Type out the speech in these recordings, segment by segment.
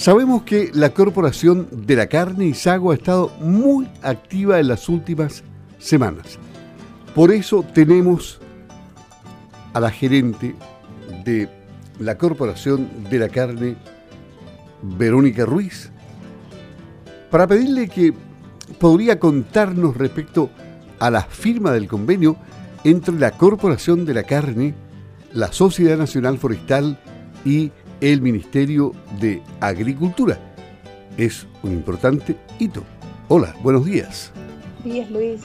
Sabemos que la Corporación de la Carne y Sago ha estado muy activa en las últimas semanas. Por eso tenemos a la gerente de la Corporación de la Carne, Verónica Ruiz, para pedirle que podría contarnos respecto a la firma del convenio entre la Corporación de la Carne, la Sociedad Nacional Forestal y el Ministerio de Agricultura. Es un importante hito. Hola, buenos días. Días, Luis.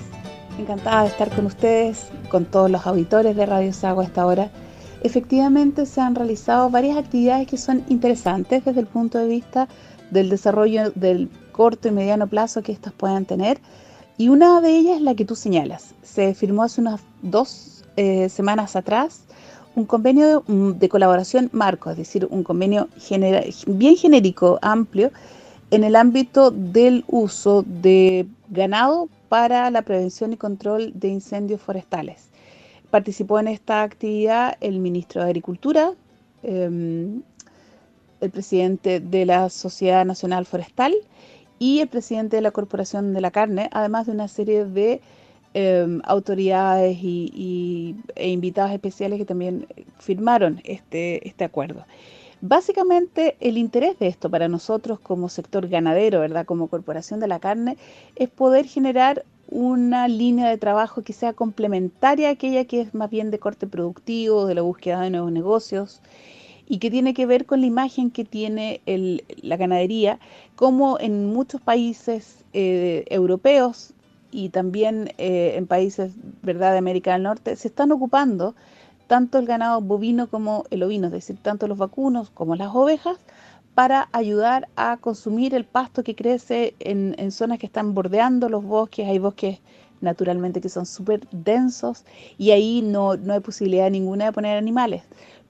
Encantada de estar con ustedes, con todos los auditores de Radio Sago a esta hora. Efectivamente, se han realizado varias actividades que son interesantes desde el punto de vista del desarrollo del corto y mediano plazo que estas puedan tener. Y una de ellas es la que tú señalas. Se firmó hace unas dos eh, semanas atrás un convenio de, colaboración marco, es decir, un convenio bien genérico, amplio, en el ámbito del uso de ganado para la prevención y control de incendios forestales. Participó en esta actividad el ministro de Agricultura, em, el presidente de la Sociedad Nacional Forestal y el presidente de la Corporación de la Carne, además de una serie de Em, autoridades y, e invitados especiales que también firmaron este, este acuerdo. Básicamente el interés de esto para nosotros como sector ganadero, ¿verdad? como Corporación de la Carne, es poder generar una línea de trabajo que sea complementaria a aquella que es más bien de corte productivo, de la búsqueda de nuevos negocios y que tiene que ver con la imagen que tiene la ganadería, como en muchos países eh, europeos y también eh, en países ¿verdad? de América del Norte, se están ocupando tanto el ganado bovino como el ovino, es decir, tanto los vacunos como las ovejas, para ayudar a consumir el pasto que crece en, en zonas que están bordeando los bosques. Hay bosques naturalmente que son súper densos y ahí no, no hay posibilidad ninguna de poner animales.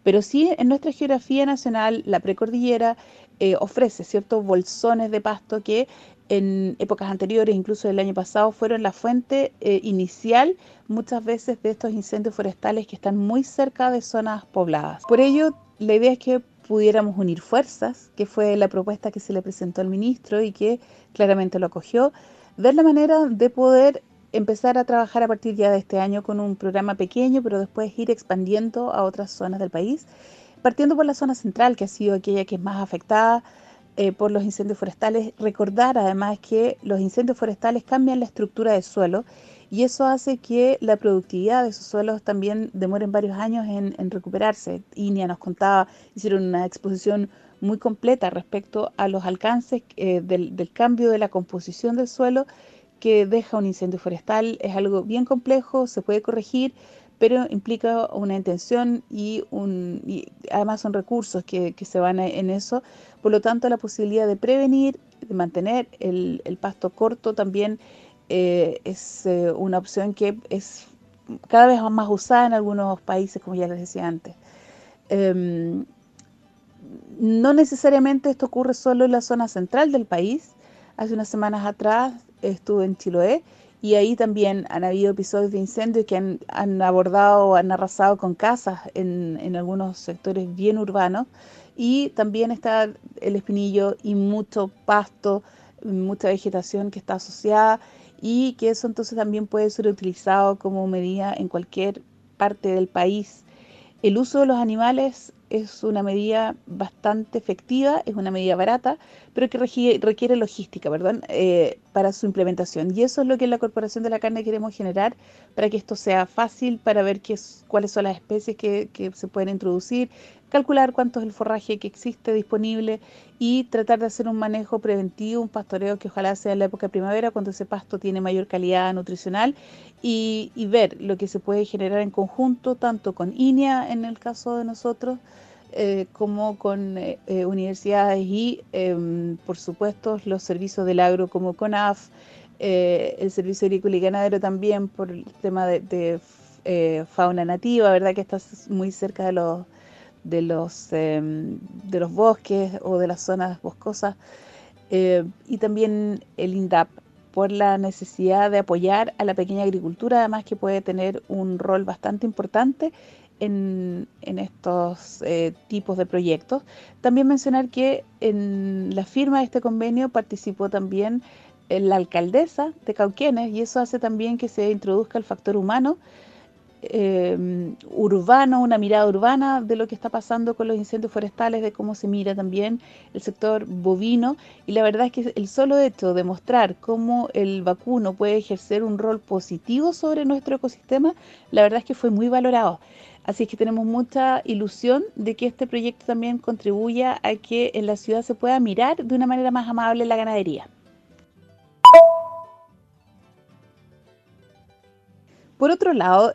Pero sí en nuestra geografía nacional, la precordillera eh, ofrece ciertos bolsones de pasto que en épocas anteriores, incluso el año pasado, fueron la fuente eh, inicial muchas veces de estos incendios forestales que están muy cerca de zonas pobladas. Por ello, la idea es que pudiéramos unir fuerzas, que fue la propuesta que se le presentó al ministro y que claramente lo acogió, ver la manera de poder empezar a trabajar a partir ya de este año con un programa pequeño, pero después ir expandiendo a otras zonas del país, partiendo por la zona central, que ha sido aquella que es más afectada, eh, por los incendios forestales. Recordar además que los incendios forestales cambian la estructura del suelo y eso hace que la productividad de esos suelos también demoren varios años en, recuperarse. Inia nos contaba, hicieron una exposición muy completa respecto a los alcances eh, del, del cambio de la composición del suelo que deja un incendio forestal. Es algo bien complejo, se puede corregir, pero implica una intención y, un, además son recursos que, se van en eso. Por lo tanto, la posibilidad de prevenir, de mantener el, pasto corto también eh, es eh, una opción que es cada vez más usada en algunos países, como ya les decía antes. Em, no necesariamente esto ocurre solo en la zona central del país. Hace unas semanas atrás estuve en Chiloé y ahí también han habido episodios de incendios que han, han abordado, han arrasado con casas en, en, algunos sectores bien urbanos. Y también está el espinillo y mucho pasto, mucha vegetación que está asociada y que eso entonces también puede ser utilizado como medida en cualquier parte del país. El uso de los animales es una medida bastante efectiva, es una medida barata, pero que requiere, logística perdón, eh, para su implementación. Y eso es lo que en la Corporación de la Carne queremos generar para que esto sea fácil, para ver qué cuáles son las especies que, que se pueden introducir, calcular cuánto es el forraje que existe disponible y tratar de hacer un manejo preventivo, un pastoreo que ojalá sea en la época de primavera, cuando ese pasto tiene mayor calidad nutricional, y, ver lo que se puede generar en conjunto, tanto con INEA en el caso de nosotros, eh, como con eh, eh, universidades y, em, por supuesto, los servicios del agro como CONAF, el Servicio Agrícola y Ganadero también por el tema de, de fauna nativa, ¿verdad? Que está muy cerca de los de los, em, de los bosques o de las zonas boscosas eh, y también el INDAP por la necesidad de apoyar a la pequeña agricultura, además que puede tener un rol bastante importante en, estos eh, tipos de proyectos. También mencionar que en la firma de este convenio participó también eh, la alcaldesa de Cauquenes y eso hace también que se introduzca el factor humano eh, urbano, una mirada urbana de lo que está pasando con los incendios forestales, de cómo se mira también el sector bovino. Y la verdad es que el solo hecho de mostrar cómo el vacuno puede ejercer un rol positivo sobre nuestro ecosistema, la verdad es que fue muy valorado. Así que tenemos mucha ilusión de que este proyecto también contribuya a que en la ciudad se pueda mirar de una manera más amable la ganadería. Por otro lado,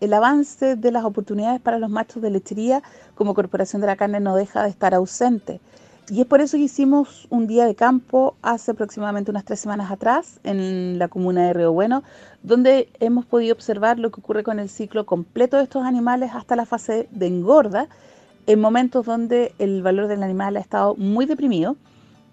el avance de las oportunidades para los machos de lechería como Corporación de la Carne no deja de estar ausente. Y es por eso que hicimos un día de campo hace aproximadamente unas tres semanas atrás en la comuna de Río Bueno, donde hemos podido observar lo que ocurre con el ciclo completo de estos animales hasta la fase de engorda, en momentos donde el valor del animal ha estado muy deprimido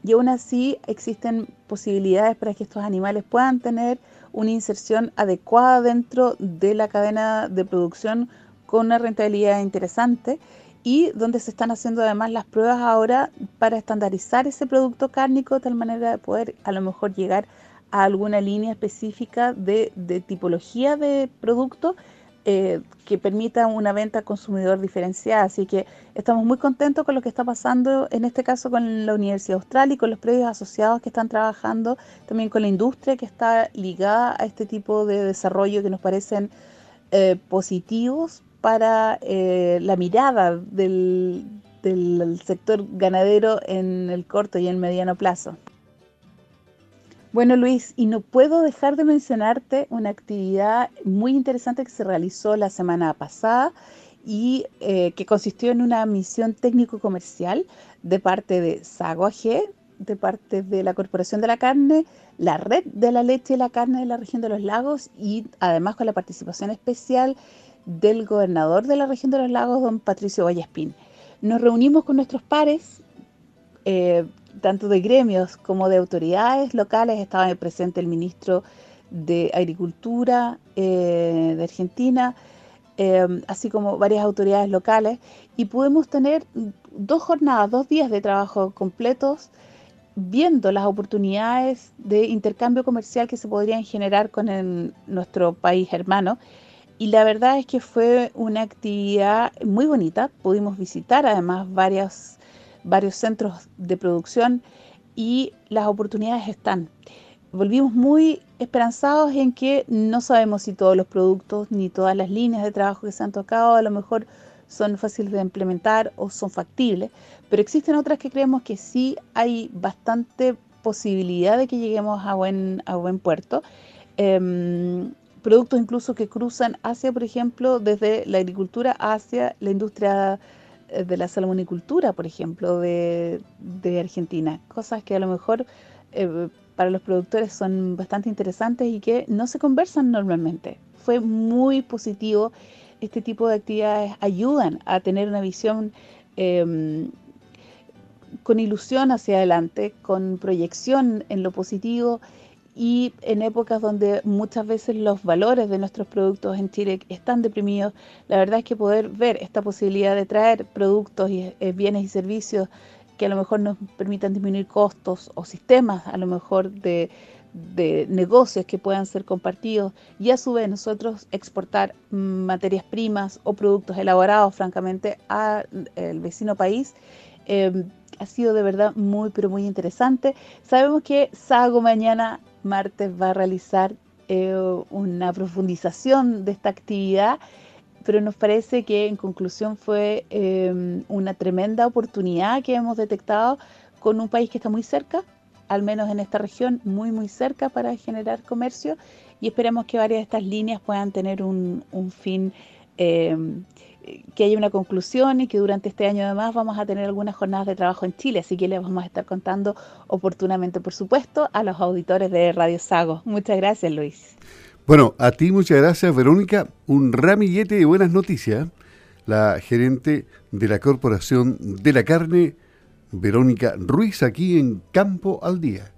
y aún así existen posibilidades para que estos animales puedan tener una inserción adecuada dentro de la cadena de producción con una rentabilidad interesante y donde se están haciendo además las pruebas ahora para estandarizar ese producto cárnico de tal manera de poder a lo mejor llegar a alguna línea específica de, de tipología de producto eh, que permita una venta consumidor diferenciada. Así que estamos muy contentos con lo que está pasando, en este caso con la Universidad Austral y con los predios asociados que están trabajando, también con la industria que está ligada a este tipo de desarrollo que nos parecen eh, positivos para eh, la mirada del sector ganadero en el corto y en mediano plazo. Bueno, Luis, y no puedo dejar de mencionarte una actividad muy interesante que se realizó la semana pasada y eh, que consistió en una misión técnico-comercial de parte de Sago AG, de parte de la Corporación de la Carne, la Red de la Leche y la Carne de la región de los lagos y además con la participación especial del gobernador de la región de los lagos, don Patricio Vallespín. Nos reunimos con nuestros pares, eh, tanto de gremios como de autoridades locales. Estaba presente el ministro de Agricultura eh, de Argentina, eh, así como varias autoridades locales, y pudimos tener dos jornadas, dos días de trabajo completos, viendo las oportunidades de intercambio comercial que se podrían generar con nuestro país hermano. Y la verdad es que fue una actividad muy bonita. Pudimos visitar además varias varios centros de producción y las oportunidades están. Volvimos muy esperanzados en que no sabemos si todos los productos ni todas las líneas de trabajo que se han tocado a lo mejor son fáciles de implementar o son factibles, pero existen otras que creemos que sí hay bastante posibilidad de que lleguemos a buen, a buen puerto. Em, productos incluso que cruzan hacia, por ejemplo, desde la agricultura hacia la industria de la salmonicultura, por ejemplo, de, Argentina. Cosas que a lo mejor eh, para los productores son bastante interesantes y que no se conversan normalmente. Fue muy positivo. Este tipo de actividades ayudan a tener una visión em, con ilusión hacia adelante, con proyección en lo positivo y en épocas donde muchas veces los valores de nuestros productos en Chile están deprimidos, la verdad es que poder ver esta posibilidad de traer productos y eh, bienes y servicios que a lo mejor nos permitan disminuir costos o sistemas a lo mejor de, negocios que puedan ser compartidos y a su vez nosotros exportar materias primas o productos elaborados francamente al vecino país, eh, ha sido de verdad muy pero muy interesante. Sabemos que Sago mañana martes va a realizar eh, una profundización de esta actividad, pero nos parece que en conclusión fue em, una tremenda oportunidad que hemos detectado con un país que está muy cerca, al menos en esta región, muy muy cerca para generar comercio y esperamos que varias de estas líneas puedan tener un, un fin em, que haya una conclusión y que durante este año además vamos a tener algunas jornadas de trabajo en Chile, así que les vamos a estar contando oportunamente, por supuesto, a los auditores de Radio Sago. Muchas gracias, Luis. Bueno, a ti muchas gracias, Verónica. Un ramillete de buenas noticias. La gerente de la Corporación de la Carne, Verónica Ruiz, aquí en Campo al Día.